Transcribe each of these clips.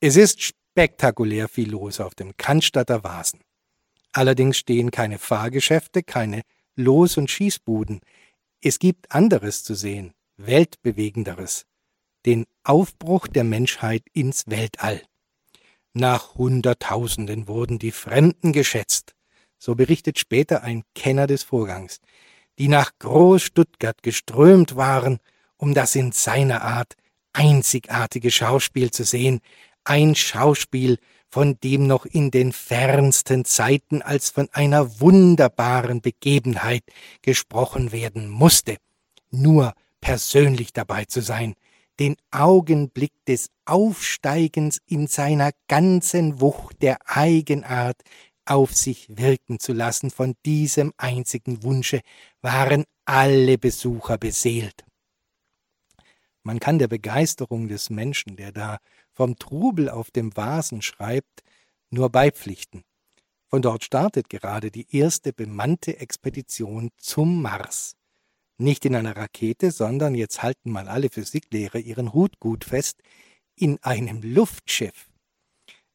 Es ist spektakulär viel los auf dem Cannstatter Vasen. Allerdings stehen keine Fahrgeschäfte, keine Los- und Schießbuden. Es gibt anderes zu sehen, weltbewegenderes. Den Aufbruch der Menschheit ins Weltall. Nach Hunderttausenden wurden die Fremden geschätzt. So berichtet später ein Kenner des Vorgangs, die nach Groß-Stuttgart geströmt waren, um das in seiner Art einzigartige Schauspiel zu sehen, ein Schauspiel, von dem noch in den fernsten Zeiten als von einer wunderbaren Begebenheit gesprochen werden musste. Nur persönlich dabei zu sein, den Augenblick des Aufsteigens in seiner ganzen Wucht der Eigenart auf sich wirken zu lassen, von diesem einzigen Wunsche waren alle Besucher beseelt. Man kann der Begeisterung des Menschen, der da vom Trubel auf dem Vasen schreibt, nur beipflichten. Von dort startet gerade die erste bemannte Expedition zum Mars. Nicht in einer Rakete, sondern jetzt halten mal alle Physiklehrer ihren Hut gut fest, in einem Luftschiff.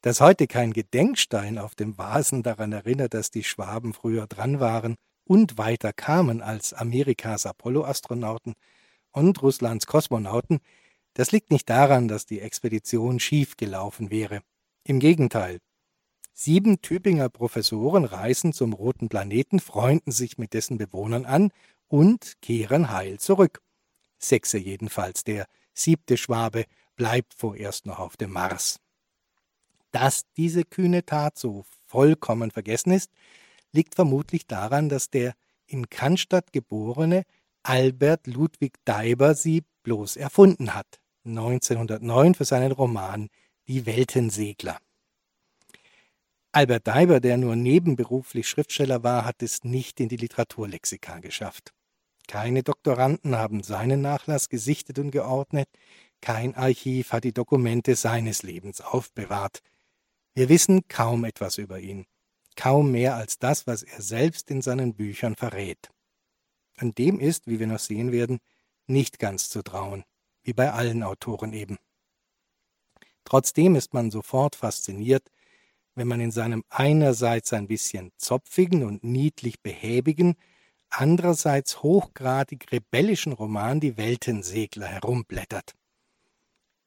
Dass heute kein Gedenkstein auf dem Vasen daran erinnert, dass die Schwaben früher dran waren und weiter kamen als Amerikas Apollo-Astronauten und Russlands Kosmonauten, das liegt nicht daran, dass die Expedition schief gelaufen wäre. Im Gegenteil. Sieben Tübinger Professoren reisen zum roten Planeten, freunden sich mit dessen Bewohnern an und kehren heil zurück. Sechse jedenfalls, der siebte Schwabe bleibt vorerst noch auf dem Mars. Dass diese kühne Tat so vollkommen vergessen ist, liegt vermutlich daran, dass der in Cannstatt geborene Albert Ludwig Deiber sie bloß erfunden hat. 1909 für seinen Roman Die Weltensegler. Albert Deiber, der nur nebenberuflich Schriftsteller war, hat es nicht in die Literaturlexika geschafft. Keine Doktoranden haben seinen Nachlass gesichtet und geordnet, kein Archiv hat die Dokumente seines Lebens aufbewahrt. Wir wissen kaum etwas über ihn, kaum mehr als das, was er selbst in seinen Büchern verrät. Und dem ist, wie wir noch sehen werden, nicht ganz zu trauen wie bei allen Autoren eben. Trotzdem ist man sofort fasziniert, wenn man in seinem einerseits ein bisschen zopfigen und niedlich behäbigen, andererseits hochgradig rebellischen Roman Die Weltensegler herumblättert.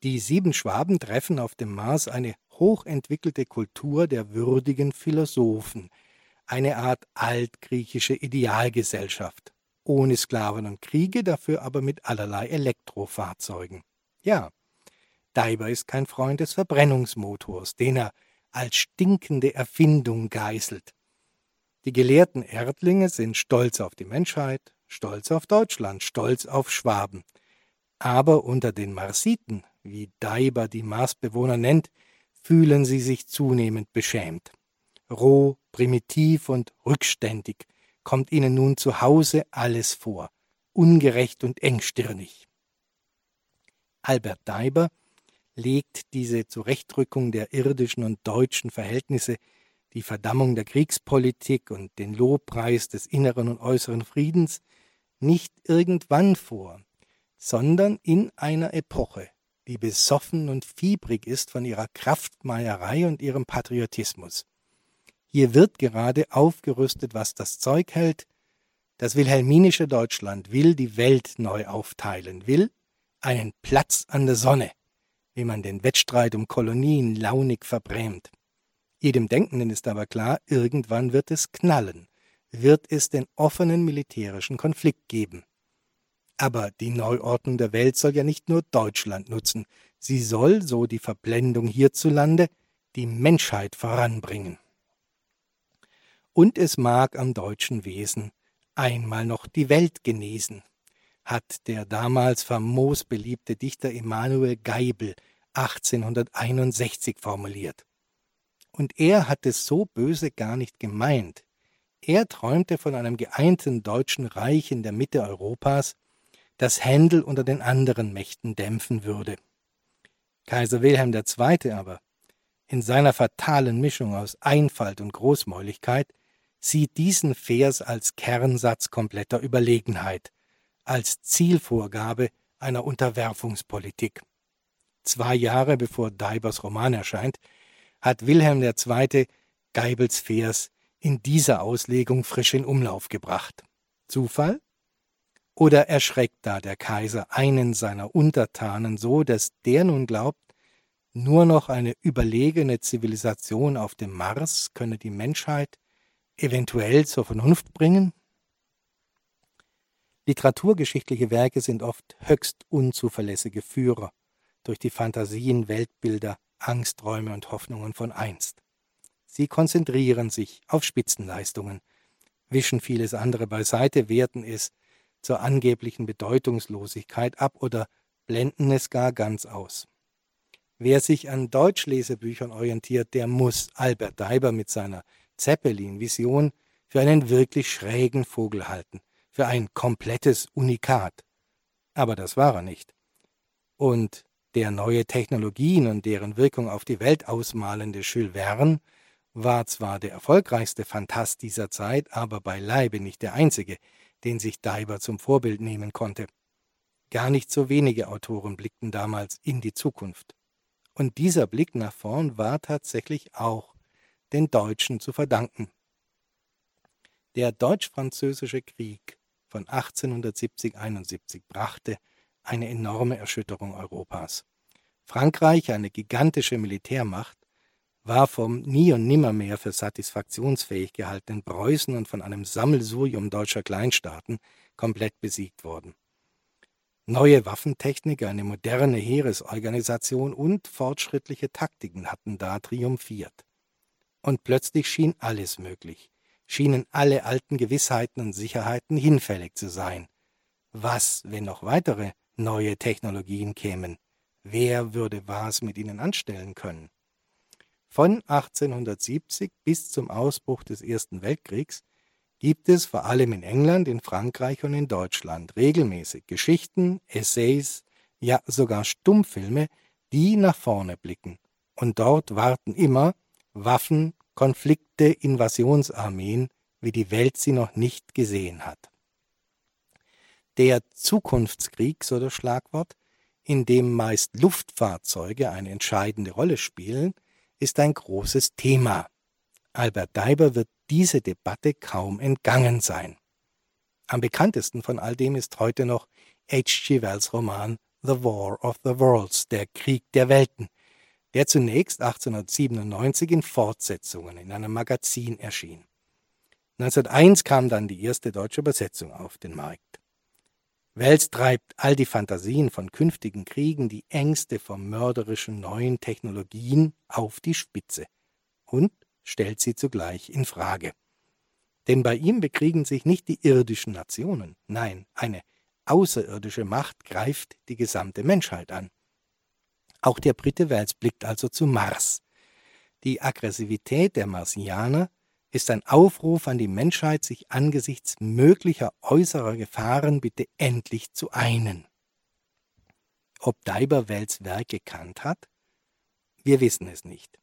Die sieben Schwaben treffen auf dem Mars eine hochentwickelte Kultur der würdigen Philosophen, eine Art altgriechische Idealgesellschaft ohne Sklaven und Kriege, dafür aber mit allerlei Elektrofahrzeugen. Ja, Daiber ist kein Freund des Verbrennungsmotors, den er als stinkende Erfindung geißelt. Die gelehrten Erdlinge sind stolz auf die Menschheit, stolz auf Deutschland, stolz auf Schwaben. Aber unter den Marsiten, wie Daiber die Marsbewohner nennt, fühlen sie sich zunehmend beschämt. Roh, primitiv und rückständig, kommt ihnen nun zu Hause alles vor, ungerecht und engstirnig. Albert Deiber legt diese Zurechtrückung der irdischen und deutschen Verhältnisse, die Verdammung der Kriegspolitik und den Lobpreis des inneren und äußeren Friedens nicht irgendwann vor, sondern in einer Epoche, die besoffen und fiebrig ist von ihrer Kraftmeierei und ihrem Patriotismus. Hier wird gerade aufgerüstet, was das Zeug hält. Das wilhelminische Deutschland will die Welt neu aufteilen, will einen Platz an der Sonne, wie man den Wettstreit um Kolonien launig verbrämt. Jedem Denkenden ist aber klar, irgendwann wird es knallen, wird es den offenen militärischen Konflikt geben. Aber die Neuordnung der Welt soll ja nicht nur Deutschland nutzen, sie soll, so die Verblendung hierzulande, die Menschheit voranbringen und es mag am deutschen Wesen einmal noch die Welt genesen, hat der damals famos beliebte Dichter Emanuel Geibel 1861 formuliert. Und er hat es so böse gar nicht gemeint. Er träumte von einem geeinten deutschen Reich in der Mitte Europas, das Händel unter den anderen Mächten dämpfen würde. Kaiser Wilhelm II. aber, in seiner fatalen Mischung aus Einfalt und Großmäuligkeit, sieht diesen Vers als Kernsatz kompletter Überlegenheit, als Zielvorgabe einer Unterwerfungspolitik. Zwei Jahre bevor Deibers Roman erscheint, hat Wilhelm II. Geibels Vers in dieser Auslegung frisch in Umlauf gebracht. Zufall? Oder erschreckt da der Kaiser einen seiner Untertanen so, dass der nun glaubt, nur noch eine überlegene Zivilisation auf dem Mars könne die Menschheit eventuell zur Vernunft bringen? Literaturgeschichtliche Werke sind oft höchst unzuverlässige Führer durch die Fantasien, Weltbilder, Angsträume und Hoffnungen von einst. Sie konzentrieren sich auf Spitzenleistungen, wischen vieles andere beiseite, werten es zur angeblichen Bedeutungslosigkeit ab oder blenden es gar ganz aus. Wer sich an Deutschlesebüchern orientiert, der muss Albert Deiber mit seiner Zeppelin-Vision für einen wirklich schrägen Vogel halten, für ein komplettes Unikat. Aber das war er nicht. Und der neue Technologien und deren Wirkung auf die Welt ausmalende Jules Verne war zwar der erfolgreichste Phantast dieser Zeit, aber beileibe nicht der einzige, den sich Daiber zum Vorbild nehmen konnte. Gar nicht so wenige Autoren blickten damals in die Zukunft. Und dieser Blick nach vorn war tatsächlich auch den Deutschen zu verdanken. Der Deutsch-Französische Krieg von 1870-71 brachte eine enorme Erschütterung Europas. Frankreich, eine gigantische Militärmacht, war vom nie und nimmermehr für satisfaktionsfähig gehaltenen Preußen und von einem Sammelsurium deutscher Kleinstaaten komplett besiegt worden. Neue Waffentechnik, eine moderne Heeresorganisation und fortschrittliche Taktiken hatten da triumphiert. Und plötzlich schien alles möglich, schienen alle alten Gewissheiten und Sicherheiten hinfällig zu sein. Was, wenn noch weitere neue Technologien kämen? Wer würde was mit ihnen anstellen können? Von 1870 bis zum Ausbruch des Ersten Weltkriegs gibt es vor allem in England, in Frankreich und in Deutschland regelmäßig Geschichten, Essays, ja sogar Stummfilme, die nach vorne blicken. Und dort warten immer Waffen, Konflikte, Invasionsarmeen, wie die Welt sie noch nicht gesehen hat. Der Zukunftskrieg, so das Schlagwort, in dem meist Luftfahrzeuge eine entscheidende Rolle spielen, ist ein großes Thema. Albert Deiber wird diese Debatte kaum entgangen sein. Am bekanntesten von all dem ist heute noch H.G. Wells Roman The War of the Worlds, der Krieg der Welten, der zunächst 1897 in Fortsetzungen in einem Magazin erschien. 1901 kam dann die erste deutsche Übersetzung auf den Markt. Wells treibt all die Fantasien von künftigen Kriegen, die Ängste vor mörderischen neuen Technologien auf die Spitze und stellt sie zugleich in Frage. Denn bei ihm bekriegen sich nicht die irdischen Nationen, nein, eine außerirdische Macht greift die gesamte Menschheit an. Auch der Brite Wells blickt also zu Mars. Die Aggressivität der Marsianer ist ein Aufruf an die Menschheit, sich angesichts möglicher äußerer Gefahren bitte endlich zu einen. Ob Daiber Wells Werk gekannt hat? Wir wissen es nicht.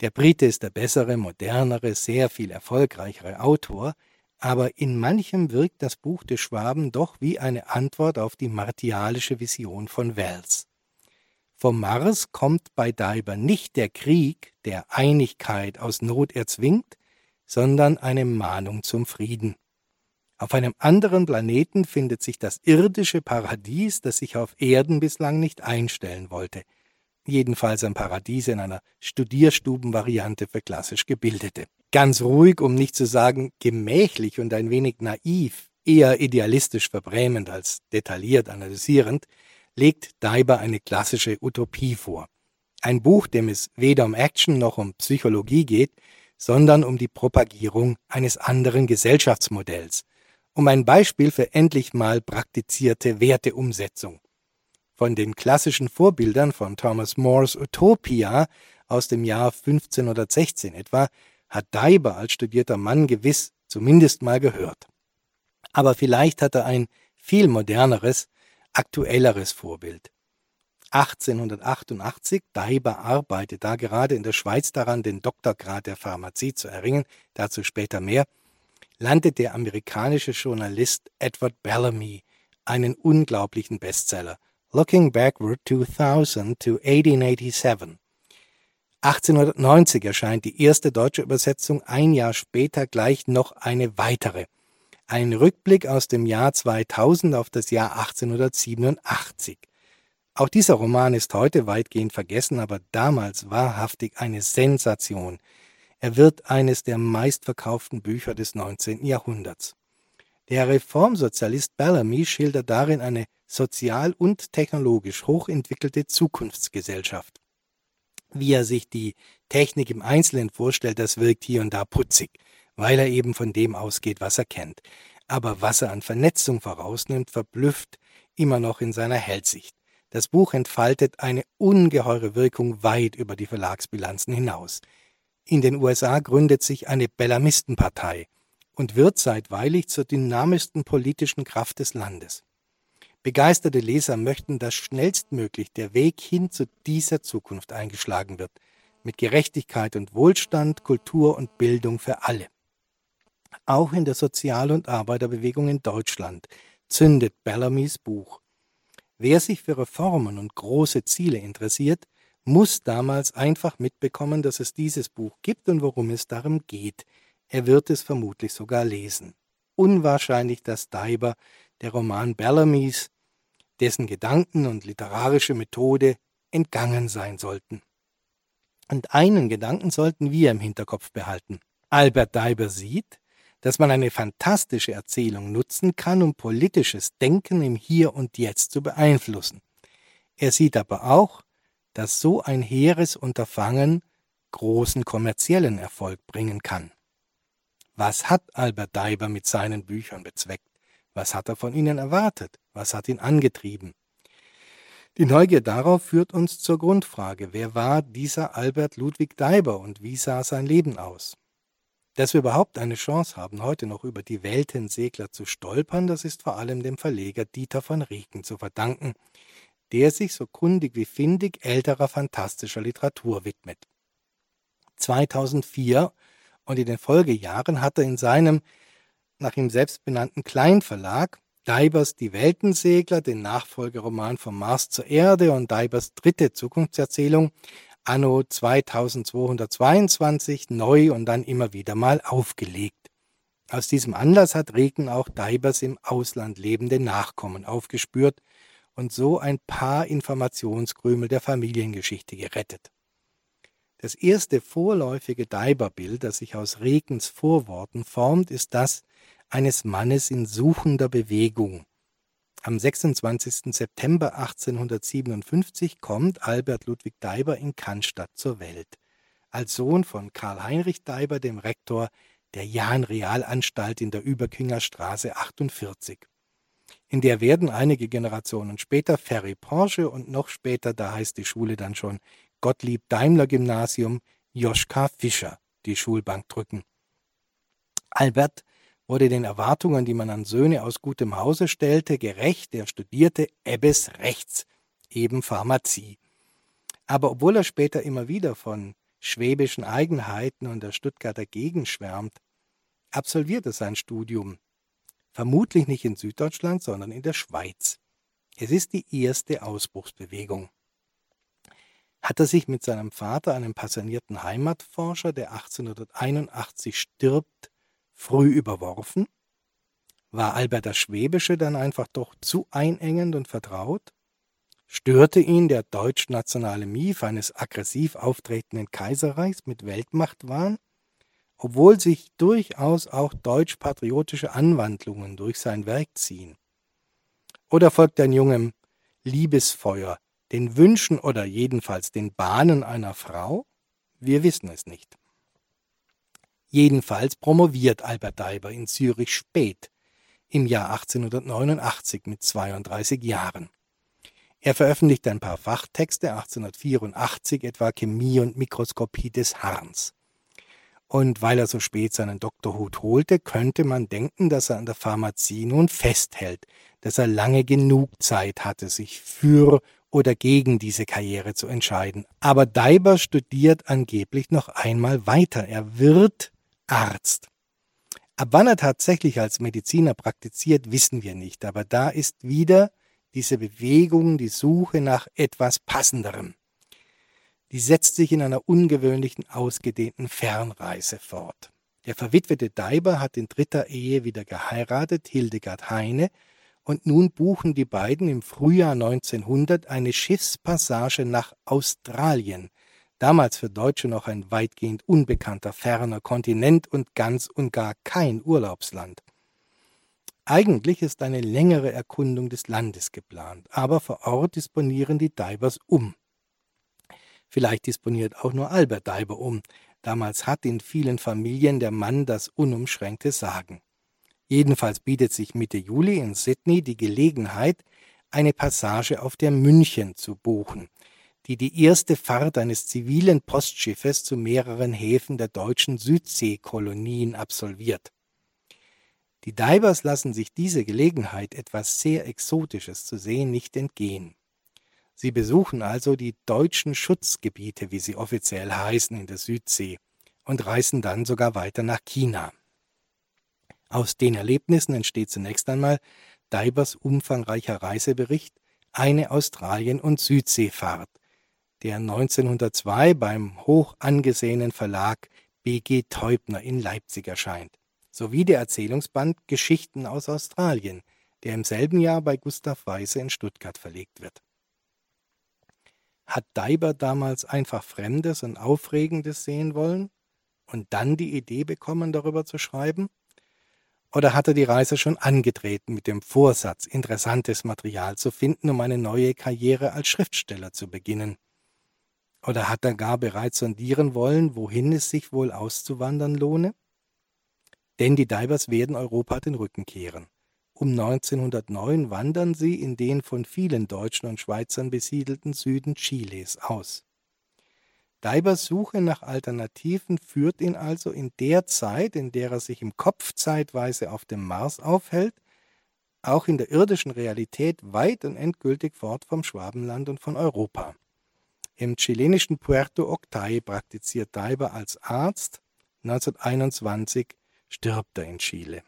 Der Brite ist der bessere, modernere, sehr viel erfolgreichere Autor, aber in manchem wirkt das Buch des Schwaben doch wie eine Antwort auf die martialische Vision von Wells. Vom Mars kommt bei Daiber nicht der Krieg, der Einigkeit aus Not erzwingt, sondern eine Mahnung zum Frieden. Auf einem anderen Planeten findet sich das irdische Paradies, das sich auf Erden bislang nicht einstellen wollte. Jedenfalls ein Paradies in einer Studierstubenvariante für klassisch Gebildete. Ganz ruhig, um nicht zu sagen gemächlich und ein wenig naiv, eher idealistisch verbrämend als detailliert analysierend, legt Daiber eine klassische Utopie vor. Ein Buch, dem es weder um Action noch um Psychologie geht, sondern um die Propagierung eines anderen Gesellschaftsmodells, um ein Beispiel für endlich mal praktizierte Werteumsetzung. Von den klassischen Vorbildern von Thomas Moores Utopia aus dem Jahr 1516 etwa hat Daiber als studierter Mann gewiss zumindest mal gehört. Aber vielleicht hat er ein viel moderneres, aktuelleres Vorbild. 1888, Daiber arbeitet da gerade in der Schweiz daran, den Doktorgrad der Pharmazie zu erringen, dazu später mehr, landet der amerikanische Journalist Edward Bellamy einen unglaublichen Bestseller, Looking Backward 2000 to 1887. 1890 erscheint die erste deutsche Übersetzung, ein Jahr später gleich noch eine weitere. Ein Rückblick aus dem Jahr 2000 auf das Jahr 1887. Auch dieser Roman ist heute weitgehend vergessen, aber damals wahrhaftig eine Sensation. Er wird eines der meistverkauften Bücher des 19. Jahrhunderts. Der Reformsozialist Bellamy schildert darin eine sozial und technologisch hochentwickelte Zukunftsgesellschaft. Wie er sich die Technik im Einzelnen vorstellt, das wirkt hier und da putzig, weil er eben von dem ausgeht, was er kennt. Aber was er an Vernetzung vorausnimmt, verblüfft immer noch in seiner Hellsicht. Das Buch entfaltet eine ungeheure Wirkung weit über die Verlagsbilanzen hinaus. In den USA gründet sich eine Bellamistenpartei und wird zeitweilig zur dynamischsten politischen Kraft des Landes. Begeisterte Leser möchten, dass schnellstmöglich der Weg hin zu dieser Zukunft eingeschlagen wird, mit Gerechtigkeit und Wohlstand, Kultur und Bildung für alle. Auch in der Sozial- und Arbeiterbewegung in Deutschland zündet Bellamys Buch. Wer sich für Reformen und große Ziele interessiert, muss damals einfach mitbekommen, dass es dieses Buch gibt und worum es darum geht. Er wird es vermutlich sogar lesen. Unwahrscheinlich, dass Daiber der Roman Bellamy's, dessen Gedanken und literarische Methode entgangen sein sollten. Und einen Gedanken sollten wir im Hinterkopf behalten. Albert Daiber sieht, dass man eine fantastische Erzählung nutzen kann, um politisches Denken im Hier und Jetzt zu beeinflussen. Er sieht aber auch, dass so ein hehres Unterfangen großen kommerziellen Erfolg bringen kann. Was hat Albert Daiber mit seinen Büchern bezweckt? Was hat er von ihnen erwartet? Was hat ihn angetrieben? Die Neugier darauf führt uns zur Grundfrage, wer war dieser Albert Ludwig Daiber und wie sah sein Leben aus? Dass wir überhaupt eine Chance haben, heute noch über die Weltensegler zu stolpern, das ist vor allem dem Verleger Dieter von Rieken zu verdanken, der sich so kundig wie findig älterer fantastischer Literatur widmet. 2004 und in den Folgejahren hat er in seinem nach ihm selbst benannten Kleinverlag Deibers Die Weltensegler, den Nachfolgeroman vom Mars zur Erde und Deibers dritte Zukunftserzählung anno 2222 neu und dann immer wieder mal aufgelegt. Aus diesem Anlass hat Regen auch Deibers im Ausland lebende Nachkommen aufgespürt und so ein paar Informationskrümel der Familiengeschichte gerettet. Das erste vorläufige Deiberbild, das sich aus Regens Vorworten formt, ist das eines Mannes in suchender Bewegung. Am 26. September 1857 kommt Albert Ludwig Deiber in Cannstatt zur Welt. Als Sohn von Karl Heinrich Deiber, dem Rektor der Jahn-Realanstalt in der Überkinger Straße 48. In der werden einige Generationen später Ferry Porsche und noch später, da heißt die Schule dann schon Gottlieb Daimler Gymnasium, Joschka Fischer die Schulbank drücken. Albert wurde den Erwartungen, die man an Söhne aus gutem Hause stellte, gerecht. Er studierte Ebbes Rechts, eben Pharmazie. Aber obwohl er später immer wieder von schwäbischen Eigenheiten und der Stuttgarter Gegend schwärmt, absolviert er sein Studium. Vermutlich nicht in Süddeutschland, sondern in der Schweiz. Es ist die erste Ausbruchsbewegung. Hat er sich mit seinem Vater, einem passionierten Heimatforscher, der 1881 stirbt, früh überworfen? War Albert das Schwäbische dann einfach doch zu einengend und vertraut? Störte ihn der deutsch-nationale Mief eines aggressiv auftretenden Kaiserreichs mit Weltmachtwahn? Obwohl sich durchaus auch deutsch-patriotische Anwandlungen durch sein Werk ziehen. Oder folgt ein jungem Liebesfeuer, den Wünschen oder jedenfalls den Bahnen einer Frau? Wir wissen es nicht. Jedenfalls promoviert Albert Daiber in Zürich spät, im Jahr 1889 mit 32 Jahren. Er veröffentlicht ein paar Fachtexte, 1884 etwa Chemie und Mikroskopie des Harns. Und weil er so spät seinen Doktorhut holte, könnte man denken, dass er an der Pharmazie nun festhält, dass er lange genug Zeit hatte, sich für oder gegen diese Karriere zu entscheiden. Aber Daiber studiert angeblich noch einmal weiter. Er wird Arzt. Ab wann er tatsächlich als Mediziner praktiziert, wissen wir nicht, aber da ist wieder Diese Bewegung, die Suche nach etwas Passenderem, die setzt sich in einer ungewöhnlichen, ausgedehnten Fernreise fort. Der verwitwete Daiber hat in dritter Ehe wieder geheiratet, Hildegard Heine, und nun buchen die beiden im Frühjahr 1900 eine Schiffspassage nach Australien, damals für Deutsche noch ein weitgehend unbekannter ferner Kontinent und ganz und gar kein Urlaubsland. Eigentlich ist eine längere Erkundung des Landes geplant, aber vor Ort disponieren die Divers um. Vielleicht disponiert auch nur Albert Diver um. Damals hat in vielen Familien der Mann das unumschränkte Sagen. Jedenfalls bietet sich Mitte Juli in Sydney die Gelegenheit, eine Passage auf der München zu buchen, die die erste Fahrt eines zivilen Postschiffes zu mehreren Häfen der deutschen Südseekolonien absolviert. Die Divers lassen sich diese Gelegenheit, etwas sehr Exotisches zu sehen, nicht entgehen. Sie besuchen also die deutschen Schutzgebiete, wie sie offiziell heißen, in der Südsee und reisen dann sogar weiter nach China. Aus den Erlebnissen entsteht zunächst einmal Divers umfangreicher Reisebericht Eine Australien- und Südseefahrt, der 1902 beim hoch angesehenen Verlag BG Teubner in Leipzig erscheint sowie der Erzählungsband Geschichten aus Australien, der im selben Jahr bei Gustav Weise in Stuttgart verlegt wird. Hat Daiber damals einfach Fremdes und Aufregendes sehen wollen und dann die Idee bekommen, darüber zu schreiben? Oder hat er die Reise schon angetreten mit dem Vorsatz, interessantes Material zu finden, um eine neue Karriere als Schriftsteller zu beginnen? Oder hat er gar bereits sondieren wollen, wohin es sich wohl auszuwandern lohne? Denn die Divers werden Europa den Rücken kehren. Um 1909 wandern sie in den von vielen Deutschen und Schweizern besiedelten Süden Chiles aus. Divers Suche nach Alternativen führt ihn also in der Zeit, in der er sich im Kopf zeitweise auf dem Mars aufhält, auch in der irdischen Realität weit und endgültig fort vom Schwabenland und von Europa. Im chilenischen Puerto Octay praktiziert Diver als Arzt, 1921 stirbt er in Chile.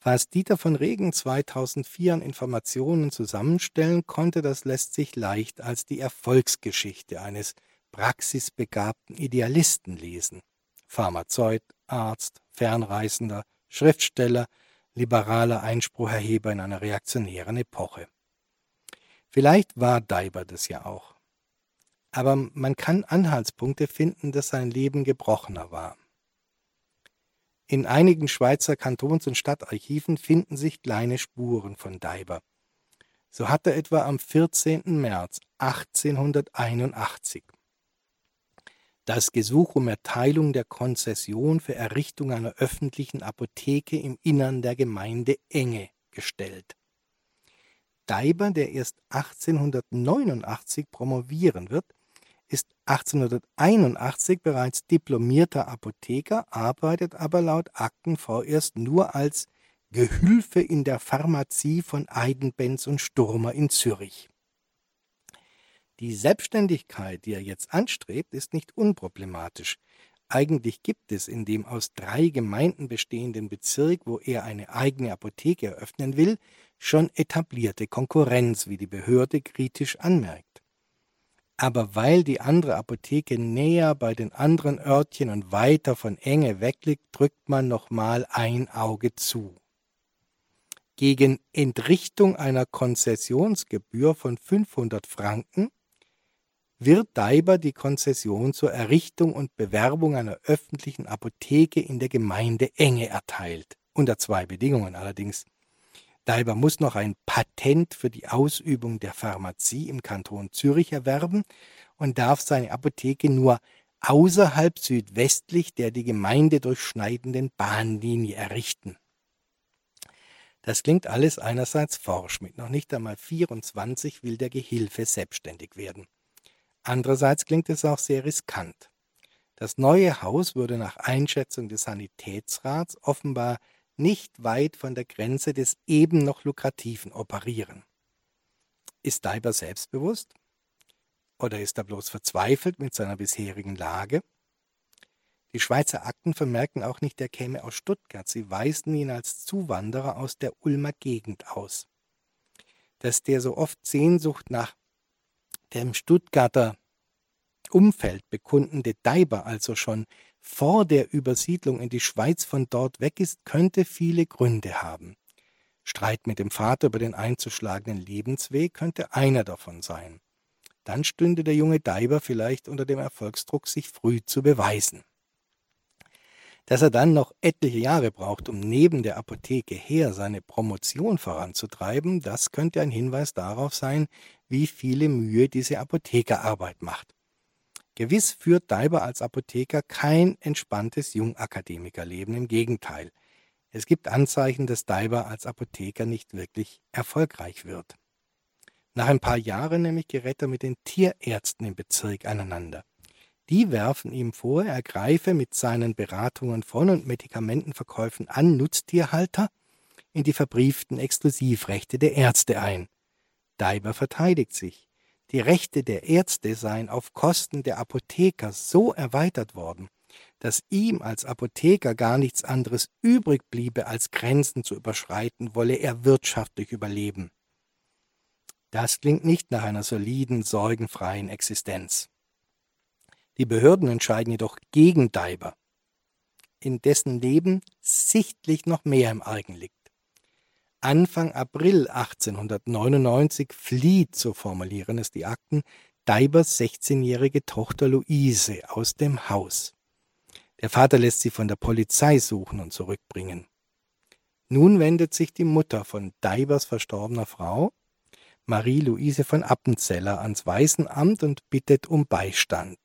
Was Dieter von Regen 2004 an Informationen zusammenstellen konnte, das lässt sich leicht als die Erfolgsgeschichte eines praxisbegabten Idealisten lesen. Pharmazeut, Arzt, Fernreisender, Schriftsteller, liberaler Einsprucherheber in einer reaktionären Epoche. Vielleicht war Daiber das ja auch. Aber man kann Anhaltspunkte finden, dass sein Leben gebrochener war. In einigen Schweizer Kantons- und Stadtarchiven finden sich kleine Spuren von Daiber. So hat er etwa am 14. März 1881 das Gesuch um Erteilung der Konzession für Errichtung einer öffentlichen Apotheke im Innern der Gemeinde Enge gestellt. Daiber, der erst 1889 promovieren wird, ist 1881 bereits diplomierter Apotheker, arbeitet aber laut Akten vorerst nur als Gehülfe in der Pharmazie von Eidenbenz und Sturmer in Zürich. Die Selbstständigkeit, die er jetzt anstrebt, ist nicht unproblematisch. Eigentlich gibt es in dem aus drei Gemeinden bestehenden Bezirk, wo er eine eigene Apotheke eröffnen will, schon etablierte Konkurrenz, wie die Behörde kritisch anmerkt aber weil die andere Apotheke näher bei den anderen Örtchen und weiter von Enge wegliegt, drückt man nochmal ein Auge zu. Gegen Entrichtung einer Konzessionsgebühr von 500 Franken wird Daiber die Konzession zur Errichtung und Bewerbung einer öffentlichen Apotheke in der Gemeinde Enge erteilt, unter zwei Bedingungen allerdings. Daiber muss noch ein Patent für die Ausübung der Pharmazie im Kanton Zürich erwerben und darf seine Apotheke nur außerhalb südwestlich der die Gemeinde durchschneidenden Bahnlinie errichten. Das klingt alles einerseits forsch, mit noch nicht einmal 24 will der Gehilfe selbstständig werden. Andererseits klingt es auch sehr riskant. Das neue Haus würde nach Einschätzung des Sanitätsrats offenbar nicht weit von der Grenze des eben noch lukrativen Operieren. Ist Daiber selbstbewusst? Oder ist er bloß verzweifelt mit seiner bisherigen Lage? Die Schweizer Akten vermerken auch nicht, er käme aus Stuttgart. Sie weisen ihn als Zuwanderer aus der Ulmer Gegend aus. dass der so oft Sehnsucht nach dem Stuttgarter Umfeld bekundende Deiber also schon vor der Übersiedlung in die Schweiz von dort weg ist, könnte viele Gründe haben. Streit mit dem Vater über den einzuschlagenden Lebensweg könnte einer davon sein. Dann stünde der junge Deiber vielleicht unter dem Erfolgsdruck, sich früh zu beweisen. Dass er dann noch etliche Jahre braucht, um neben der Apotheke her seine Promotion voranzutreiben, das könnte ein Hinweis darauf sein, wie viele Mühe diese Apothekerarbeit macht. Gewiss führt Daiber als Apotheker kein entspanntes Jungakademikerleben, im Gegenteil. Es gibt Anzeichen, dass Daiber als Apotheker nicht wirklich erfolgreich wird. Nach ein paar Jahren nämlich gerät er mit den Tierärzten im Bezirk aneinander. Die werfen ihm vor, er greife mit seinen Beratungen von und Medikamentenverkäufen an Nutztierhalter in die verbrieften Exklusivrechte der Ärzte ein. Daiber verteidigt sich. Die Rechte der Ärzte seien auf Kosten der Apotheker so erweitert worden, dass ihm als Apotheker gar nichts anderes übrig bliebe, als Grenzen zu überschreiten, wolle er wirtschaftlich überleben. Das klingt nicht nach einer soliden, sorgenfreien Existenz. Die Behörden entscheiden jedoch gegen Daiber, in dessen Leben sichtlich noch mehr im Argen liegt. Anfang April 1899 flieht, so formulieren es die Akten, Deibers 16-jährige Tochter Luise aus dem Haus. Der Vater lässt sie von der Polizei suchen und zurückbringen. Nun wendet sich die Mutter von Deibers verstorbener Frau, Marie-Louise von Appenzeller, ans Waisenamt und bittet um Beistand.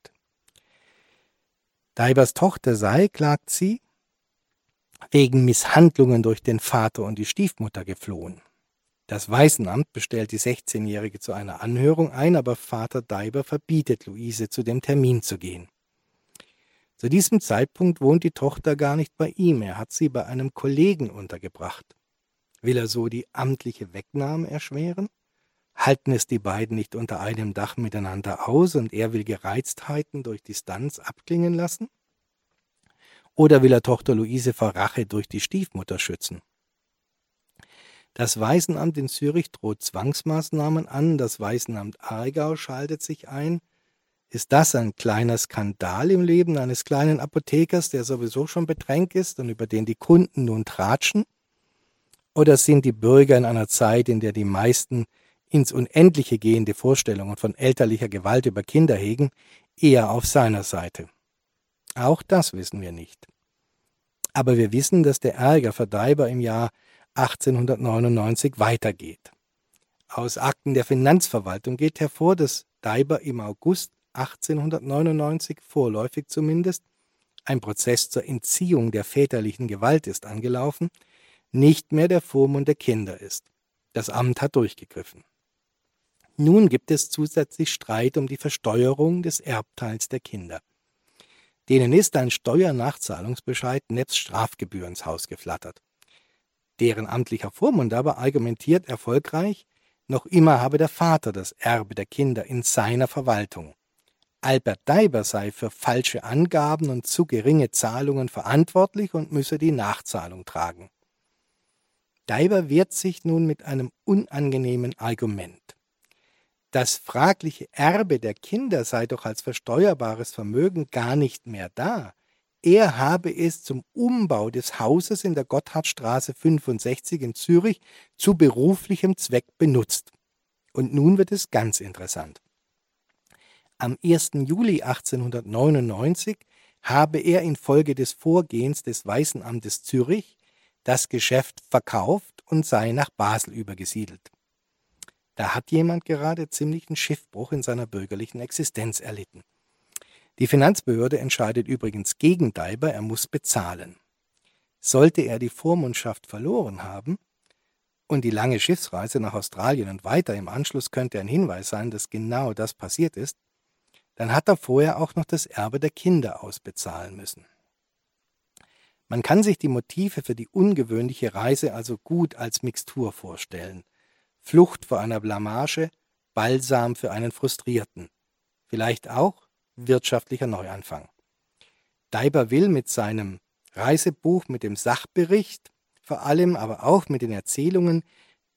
Deibers Tochter sei, klagt sie, wegen Misshandlungen durch den Vater und die Stiefmutter geflohen. Das Waisenamt bestellt die 16-Jährige zu einer Anhörung ein, aber Vater Deiber verbietet Luise, zu dem Termin zu gehen. Zu diesem Zeitpunkt wohnt die Tochter gar nicht bei ihm, er hat sie bei einem Kollegen untergebracht. Will er so die amtliche Wegnahme erschweren? Halten es die beiden nicht unter einem Dach miteinander aus und er will Gereiztheiten durch Distanz abklingen lassen? Oder will er Tochter Luise vor Rache durch die Stiefmutter schützen? Das Waisenamt in Zürich droht Zwangsmaßnahmen an, das Waisenamt Aargau schaltet sich ein. Ist das ein kleiner Skandal im Leben eines kleinen Apothekers, der sowieso schon bedrängt ist und über den die Kunden nun tratschen? Oder sind die Bürger in einer Zeit, in der die meisten ins Unendliche gehende Vorstellungen von elterlicher Gewalt über Kinder hegen, eher auf seiner Seite. Auch das wissen wir nicht. Aber wir wissen, dass der Ärger für Daiber im Jahr 1899 weitergeht. Aus Akten der Finanzverwaltung geht hervor, dass Daiber im August 1899 vorläufig zumindest ein Prozess zur Entziehung der väterlichen Gewalt ist angelaufen, nicht mehr der Vormund der Kinder ist. Das Amt hat durchgegriffen. Nun gibt es zusätzlich Streit um die Versteuerung des Erbteils der Kinder. Denen ist ein Steuernachzahlungsbescheid nebst Strafgebühr ins Haus geflattert. Deren amtlicher Vormund aber argumentiert erfolgreich, noch immer habe der Vater das Erbe der Kinder in seiner Verwaltung. Albert Deiber sei für falsche Angaben und zu geringe Zahlungen verantwortlich und müsse die Nachzahlung tragen. Deiber wehrt sich nun mit einem unangenehmen Argument. Das fragliche Erbe der Kinder sei doch als versteuerbares Vermögen gar nicht mehr da. Er habe es zum Umbau des Hauses in der Gotthardstraße 65 in Zürich zu beruflichem Zweck benutzt. Und nun wird es ganz interessant. Am 1. Juli 1899 habe er infolge des Vorgehens des Weißenamtes Zürich das Geschäft verkauft und sei nach Basel übergesiedelt. Da hat jemand gerade ziemlichen Schiffbruch in seiner bürgerlichen Existenz erlitten. Die Finanzbehörde entscheidet übrigens gegen Daiber, er muss bezahlen. Sollte er die Vormundschaft verloren haben, und die lange Schiffsreise nach Australien und weiter im Anschluss könnte ein Hinweis sein, dass genau das passiert ist, dann hat er vorher auch noch das Erbe der Kinder ausbezahlen müssen. Man kann sich die Motive für die ungewöhnliche Reise also gut als Mixtur vorstellen. Flucht vor einer Blamage, Balsam für einen Frustrierten. Vielleicht auch wirtschaftlicher Neuanfang. Daiber will mit seinem Reisebuch, mit dem Sachbericht, vor allem aber auch mit den Erzählungen,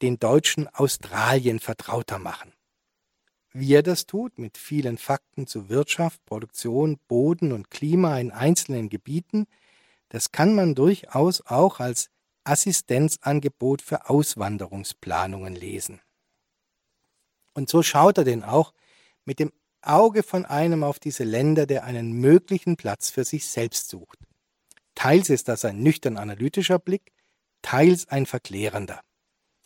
den Deutschen Australien vertrauter machen. Wie er das tut, mit vielen Fakten zu Wirtschaft, Produktion, Boden und Klima in einzelnen Gebieten, das kann man durchaus auch als Assistenzangebot für Auswanderungsplanungen lesen. Und so schaut er denn auch mit dem Auge von einem auf diese Länder, der einen möglichen Platz für sich selbst sucht. Teils ist das ein nüchtern analytischer Blick, teils ein verklärender.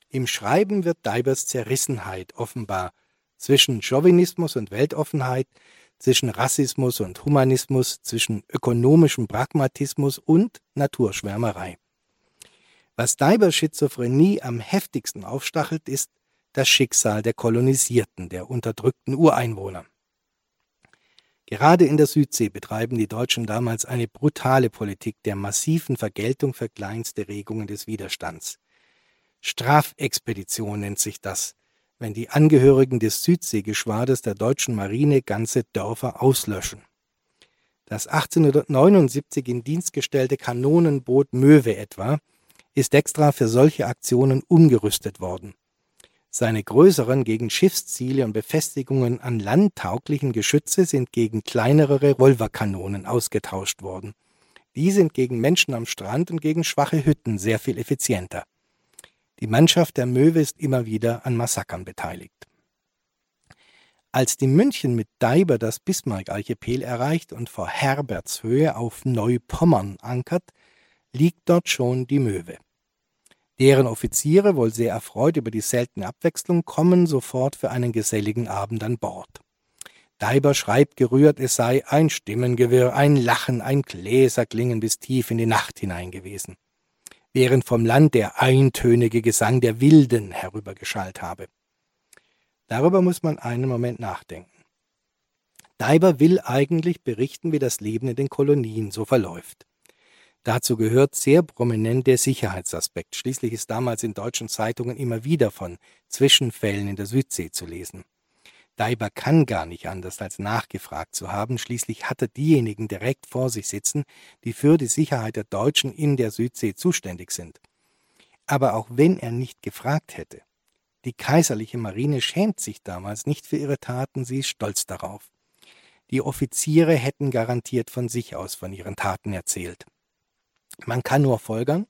Im Schreiben wird Deibers Zerrissenheit offenbar zwischen Chauvinismus und Weltoffenheit, zwischen Rassismus und Humanismus, zwischen ökonomischem Pragmatismus und Naturschwärmerei. Was Deibers Schizophrenie am heftigsten aufstachelt, ist das Schicksal der Kolonisierten, der unterdrückten Ureinwohner. Gerade in der Südsee betreiben die Deutschen damals eine brutale Politik der massiven Vergeltung für kleinste Regungen des Widerstands. Strafexpedition nennt sich das, wenn die Angehörigen des Südseegeschwaders der deutschen Marine ganze Dörfer auslöschen. Das 1879 in Dienst gestellte Kanonenboot Möwe etwa ist extra für solche Aktionen umgerüstet worden. Seine größeren gegen Schiffsziele und Befestigungen an Land tauglichen Geschütze sind gegen kleinere Revolverkanonen ausgetauscht worden. Die sind gegen Menschen am Strand und gegen schwache Hütten sehr viel effizienter. Die Mannschaft der Möwe ist immer wieder an Massakern beteiligt. Als die München mit Deiber das Bismarck-Archipel erreicht und vor Herbertshöhe auf Neupommern ankert, liegt dort schon die Möwe. Deren Offiziere, wohl sehr erfreut über die seltene Abwechslung, kommen sofort für einen geselligen Abend an Bord. Daiber schreibt gerührt, es sei ein Stimmengewirr, ein Lachen, ein Gläserklingen bis tief in die Nacht hinein gewesen, während vom Land der eintönige Gesang der Wilden herübergeschallt habe. Darüber muss man einen Moment nachdenken. Daiber will eigentlich berichten, wie das Leben in den Kolonien so verläuft. Dazu gehört sehr prominent der Sicherheitsaspekt. Schließlich ist damals in deutschen Zeitungen immer wieder von Zwischenfällen in der Südsee zu lesen. Daiber kann gar nicht anders, als nachgefragt zu haben. Schließlich hat er diejenigen direkt vor sich sitzen, die für die Sicherheit der Deutschen in der Südsee zuständig sind. Aber auch wenn er nicht gefragt hätte, die kaiserliche Marine schämt sich damals nicht für ihre Taten, sie ist stolz darauf. Die Offiziere hätten garantiert von sich aus von ihren Taten erzählt. Man kann nur folgern,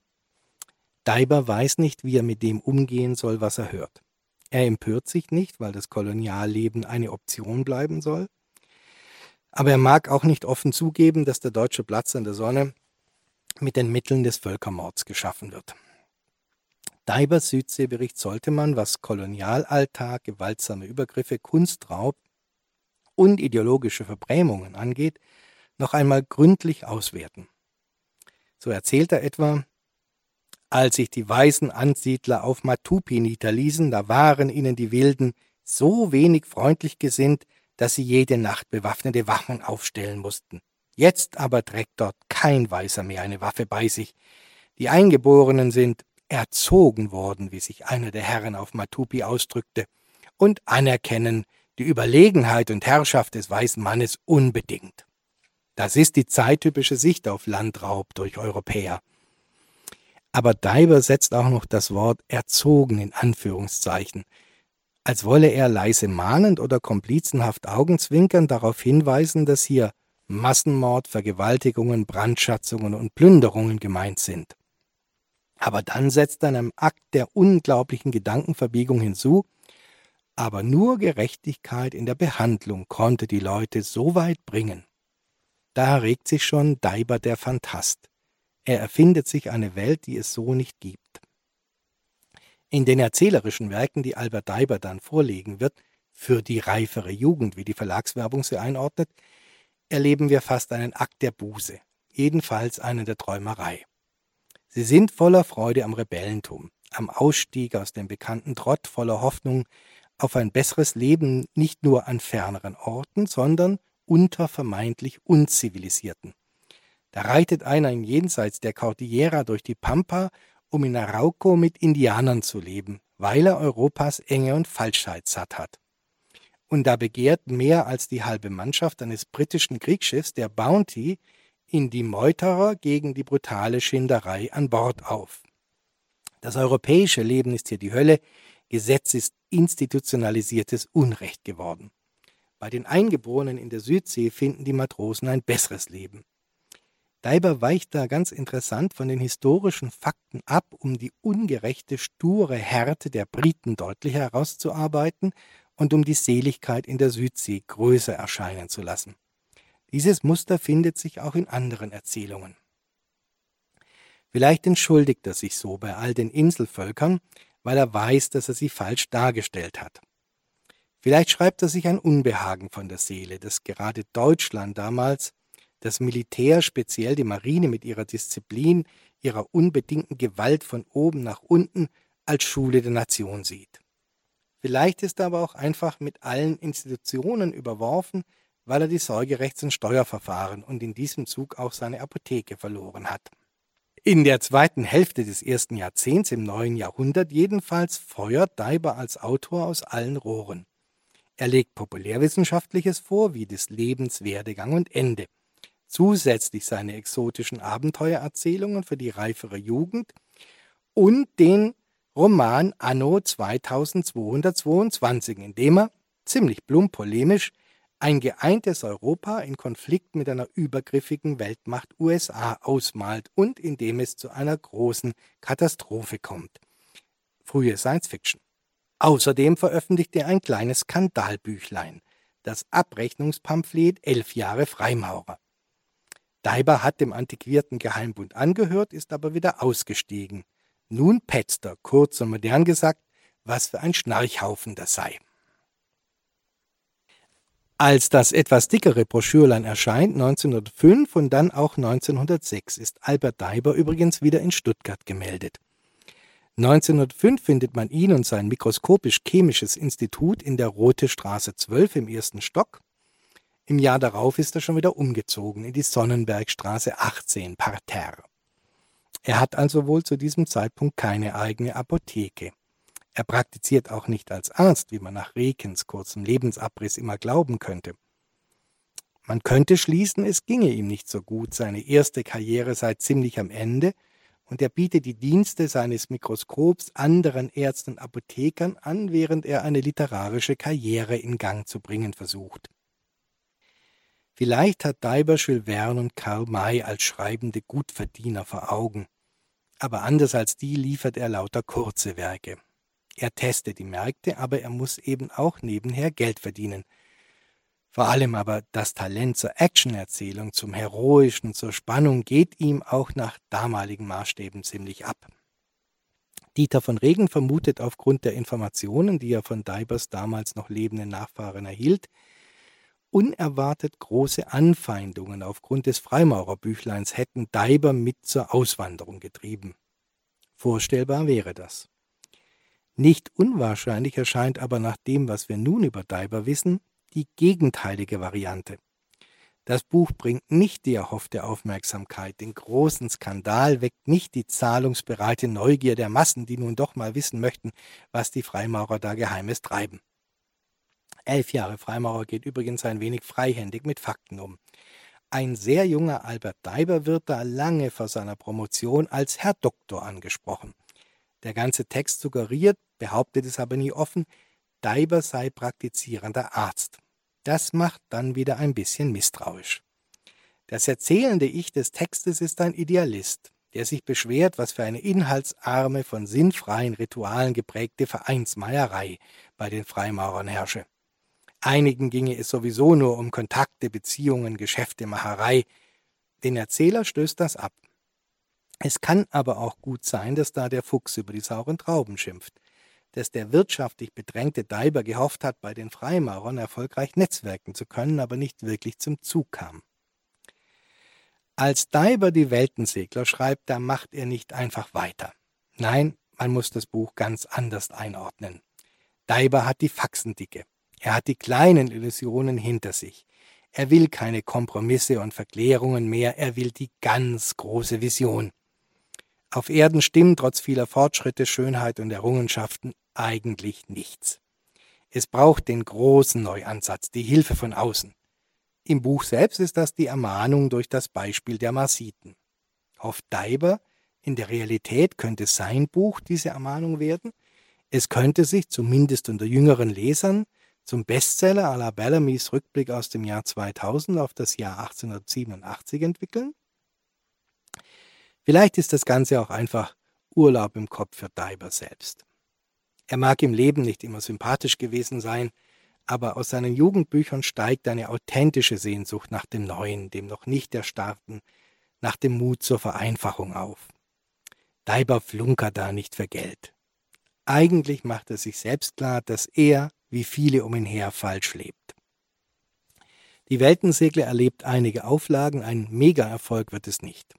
Daiber weiß nicht, wie er mit dem umgehen soll, was er hört. Er empört sich nicht, weil das Kolonialleben eine Option bleiben soll. Aber er mag auch nicht offen zugeben, dass der deutsche Platz an der Sonne mit den Mitteln des Völkermords geschaffen wird. Deibers Südseebericht sollte man, was Kolonialalltag, gewaltsame Übergriffe, Kunstraub und ideologische Verbrämungen angeht, noch einmal gründlich auswerten. So erzählt er etwa, als sich die weißen Ansiedler auf Matupi niederließen, da waren ihnen die Wilden so wenig freundlich gesinnt, dass sie jede Nacht bewaffnete Wachen aufstellen mussten. Jetzt aber trägt dort kein Weißer mehr eine Waffe bei sich. Die Eingeborenen sind erzogen worden, wie sich einer der Herren auf Matupi ausdrückte, und anerkennen die Überlegenheit und Herrschaft des weißen Mannes unbedingt. Das ist die zeittypische Sicht auf Landraub durch Europäer. Aber Daiber setzt auch noch das Wort erzogen in Anführungszeichen, als wolle er leise mahnend oder komplizenhaft augenzwinkern darauf hinweisen, dass hier Massenmord, Vergewaltigungen, Brandschatzungen und Plünderungen gemeint sind. Aber dann setzt er einem Akt der unglaublichen Gedankenverbiegung hinzu, aber nur Gerechtigkeit in der Behandlung konnte die Leute so weit bringen, da regt sich schon Daiber der Phantast. Er erfindet sich eine Welt, die es so nicht gibt. In den erzählerischen Werken, die Albert Daiber dann vorlegen wird, für die reifere Jugend, wie die Verlagswerbung sie einordnet, erleben wir fast einen Akt der Buße, jedenfalls einen der Träumerei. Sie sind voller Freude am Rebellentum, am Ausstieg aus dem bekannten Trott, voller Hoffnung auf ein besseres Leben nicht nur an ferneren Orten, sondern unter vermeintlich Unzivilisierten. Da reitet einer im Jenseits der Cordillera durch die Pampa, um in Arauco mit Indianern zu leben, weil er Europas Enge und Falschheit satt hat. Und da begehrt mehr als die halbe Mannschaft eines britischen Kriegsschiffs, der Bounty, in die Meuterer gegen die brutale Schinderei an Bord auf. Das europäische Leben ist hier die Hölle, Gesetz ist institutionalisiertes Unrecht geworden. Bei den Eingeborenen in der Südsee finden die Matrosen ein besseres Leben. Deiber weicht da ganz interessant von den historischen Fakten ab, um die ungerechte, sture Härte der Briten deutlich herauszuarbeiten und um die Seligkeit in der Südsee größer erscheinen zu lassen. Dieses Muster findet sich auch in anderen Erzählungen. Vielleicht entschuldigt er sich so bei all den Inselvölkern, weil er weiß, dass er sie falsch dargestellt hat. Vielleicht schreibt er sich ein Unbehagen von der Seele, dass gerade Deutschland damals, das Militär, speziell die Marine mit ihrer Disziplin, ihrer unbedingten Gewalt von oben nach unten, als Schule der Nation sieht. Vielleicht ist er aber auch einfach mit allen Institutionen überworfen, weil er die Sorgerechts- und Steuerverfahren und in diesem Zug auch seine Apotheke verloren hat. In der zweiten Hälfte des ersten Jahrzehnts im neuen Jahrhundert jedenfalls feuert Deiber als Autor aus allen Rohren. Er legt Populärwissenschaftliches vor, wie des Lebens Werdegang und Ende. Zusätzlich seine exotischen Abenteuererzählungen für die reifere Jugend und den Roman Anno 2222, in dem er, ziemlich plump polemisch, ein geeintes Europa in Konflikt mit einer übergriffigen Weltmacht USA ausmalt und in dem es zu einer großen Katastrophe kommt. Frühe Science Fiction. Außerdem veröffentlichte er ein kleines Skandalbüchlein, das Abrechnungspamphlet Elf Jahre Freimaurer. Daiber hat dem antiquierten Geheimbund angehört, ist aber wieder ausgestiegen. Nun petzt er, kurz und modern gesagt, was für ein Schnarchhaufen das sei. Als das etwas dickere Broschürlein erscheint, 1905 und dann auch 1906, ist Albert Daiber übrigens wieder in Stuttgart gemeldet. 1905 findet man ihn und sein mikroskopisch-chemisches Institut in der Rote Straße 12 im ersten Stock. Im Jahr darauf ist er schon wieder umgezogen in die Sonnenbergstraße 18 Parterre. Er hat also wohl zu diesem Zeitpunkt keine eigene Apotheke. Er praktiziert auch nicht als Arzt, wie man nach Rekens kurzem Lebensabriss immer glauben könnte. Man könnte schließen, es ginge ihm nicht so gut, seine erste Karriere sei ziemlich am Ende, und er bietet die Dienste seines Mikroskops anderen Ärzten und Apothekern an, während er eine literarische Karriere in Gang zu bringen versucht. Vielleicht hat Daiber Jules Verne und Karl May als schreibende Gutverdiener vor Augen, aber anders als die liefert er lauter kurze Werke. Er testet die Märkte, aber er muss eben auch nebenher Geld verdienen. Vor allem aber das Talent zur Actionerzählung, zum Heroischen, zur Spannung geht ihm auch nach damaligen Maßstäben ziemlich ab. Dieter von Regen vermutet aufgrund der Informationen, die er von Deibers damals noch lebenden Nachfahren erhielt, unerwartet große Anfeindungen aufgrund des Freimaurerbüchleins hätten Deiber mit zur Auswanderung getrieben. Vorstellbar wäre das. Nicht unwahrscheinlich erscheint aber nach dem, was wir nun über Daiber wissen, die gegenteilige Variante. Das Buch bringt nicht die erhoffte Aufmerksamkeit, den großen Skandal weckt nicht die zahlungsbereite Neugier der Massen, die nun doch mal wissen möchten, was die Freimaurer da Geheimes treiben. Elf Jahre Freimaurer geht übrigens ein wenig freihändig mit Fakten um. Ein sehr junger Albert Daiber wird da lange vor seiner Promotion als Herr Doktor angesprochen. Der ganze Text suggeriert, behauptet es aber nie offen, Daiber sei praktizierender Arzt. Das macht dann wieder ein bisschen misstrauisch. Das erzählende Ich des Textes ist ein Idealist, der sich beschwert, was für eine inhaltsarme, von sinnfreien Ritualen geprägte Vereinsmeierei bei den Freimaurern herrsche. Einigen ginge es sowieso nur um Kontakte, Beziehungen, Geschäfte, Macherei. Den Erzähler stößt das ab. Es kann aber auch gut sein, dass da der Fuchs über die sauren Trauben schimpft, dass der wirtschaftlich bedrängte Daiber gehofft hat, bei den Freimaurern erfolgreich netzwerken zu können, aber nicht wirklich zum Zug kam. Als Daiber die Weltensegler schreibt, da macht er nicht einfach weiter. Nein, man muss das Buch ganz anders einordnen. Daiber hat die Faxendicke. Er hat die kleinen Illusionen hinter sich. Er will keine Kompromisse und Verklärungen mehr, er will die ganz große Vision. Auf Erden stimmt trotz vieler Fortschritte, Schönheit und Errungenschaften eigentlich nichts. Es braucht den großen Neuansatz, die Hilfe von außen. Im Buch selbst ist das die Ermahnung durch das Beispiel der Marsiten. Hofft Daiber, In der Realität könnte sein Buch diese Ermahnung werden. Es könnte sich, zumindest unter jüngeren Lesern, zum Bestseller à la Bellamy's Rückblick aus dem Jahr 2000 auf das Jahr 1887 entwickeln. Vielleicht ist das Ganze auch einfach Urlaub im Kopf für Diber selbst. Er mag im Leben nicht immer sympathisch gewesen sein, aber aus seinen Jugendbüchern steigt eine authentische Sehnsucht nach dem Neuen, dem noch nicht erstarrten, nach dem Mut zur Vereinfachung auf. Diber flunkert da nicht für Geld. Eigentlich macht er sich selbst klar, dass er, wie viele um ihn her, falsch lebt. Die Weltensegler erlebt einige Auflagen, ein Mega-Erfolg wird es nicht.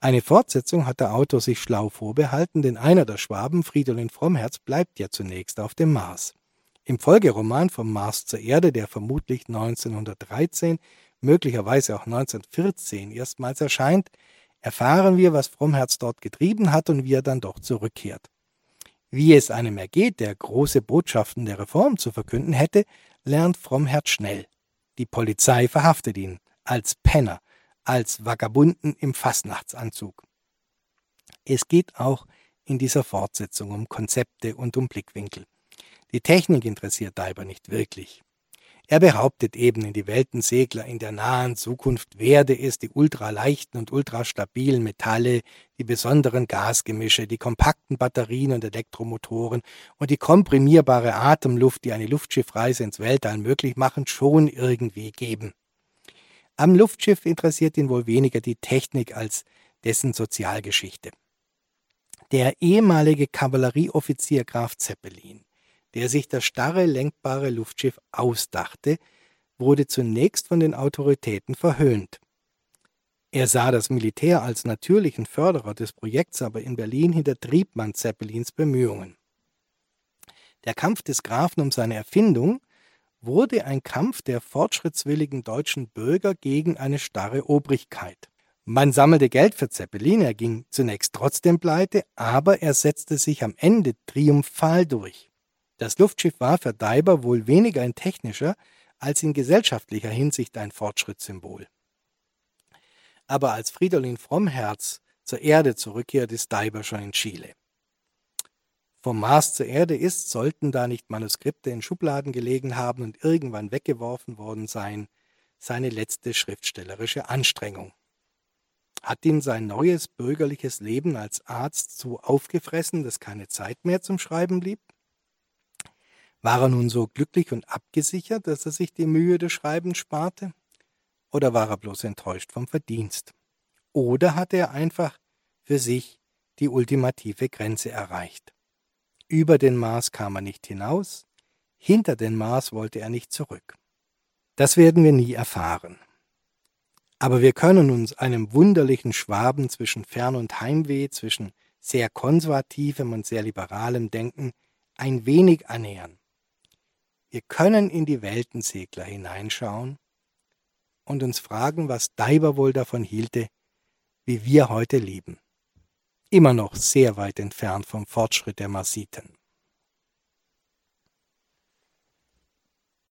Eine Fortsetzung hat der Autor sich schlau vorbehalten, denn einer der Schwaben, Fridolin Frommherz, bleibt ja zunächst auf dem Mars. Im Folgeroman Vom Mars zur Erde, der vermutlich 1913, möglicherweise auch 1914 erstmals erscheint, erfahren wir, was Frommherz dort getrieben hat und wie er dann doch zurückkehrt. Wie es einem ergeht, der große Botschaften der Reform zu verkünden hätte, lernt Frommherz schnell. Die Polizei verhaftet ihn als Penner, als Vagabunden im Fastnachtsanzug. Es geht auch in dieser Fortsetzung um Konzepte und um Blickwinkel. Die Technik interessiert Diber nicht wirklich. Er behauptet eben, in die Weltensegler in der nahen Zukunft werde es die ultraleichten und ultrastabilen Metalle, die besonderen Gasgemische, die kompakten Batterien und Elektromotoren und die komprimierbare Atemluft, die eine Luftschiffreise ins Weltall möglich machen, schon irgendwie geben. Am Luftschiff interessiert ihn wohl weniger die Technik als dessen Sozialgeschichte. Der ehemalige Kavallerieoffizier Graf Zeppelin der sich das starre, lenkbare Luftschiff ausdachte, wurde zunächst von den Autoritäten verhöhnt. Er sah das Militär als natürlichen Förderer des Projekts, aber in Berlin hintertrieb man Zeppelins Bemühungen. Der Kampf des Grafen um seine Erfindung wurde ein Kampf der fortschrittswilligen deutschen Bürger gegen eine starre Obrigkeit. Man sammelte Geld für Zeppelin, er ging zunächst trotzdem pleite, aber er setzte sich am Ende triumphal durch. Das Luftschiff war für Daiber wohl weniger ein technischer als in gesellschaftlicher Hinsicht ein Fortschrittssymbol. Aber als Fridolin Frommherz zur Erde zurückkehrt, ist Daiber schon in Chile. Vom Mars zur Erde ist, sollten da nicht Manuskripte in Schubladen gelegen haben und irgendwann weggeworfen worden sein, seine letzte schriftstellerische Anstrengung. Hat ihn sein neues bürgerliches Leben als Arzt so aufgefressen, dass keine Zeit mehr zum Schreiben blieb? War er nun so glücklich und abgesichert, dass er sich die Mühe des Schreibens sparte? Oder war er bloß enttäuscht vom Verdienst? Oder hatte er einfach für sich die ultimative Grenze erreicht? Über den Mars kam er nicht hinaus, hinter den Mars wollte er nicht zurück. Das werden wir nie erfahren. Aber wir können uns einem wunderlichen Schwaben zwischen Fern- und Heimweh, zwischen sehr konservativem und sehr liberalem Denken ein wenig annähern. Wir können in die Weltensegler hineinschauen und uns fragen, was Daiber wohl davon hielte, wie wir heute leben. Immer noch sehr weit entfernt vom Fortschritt der Marsiten.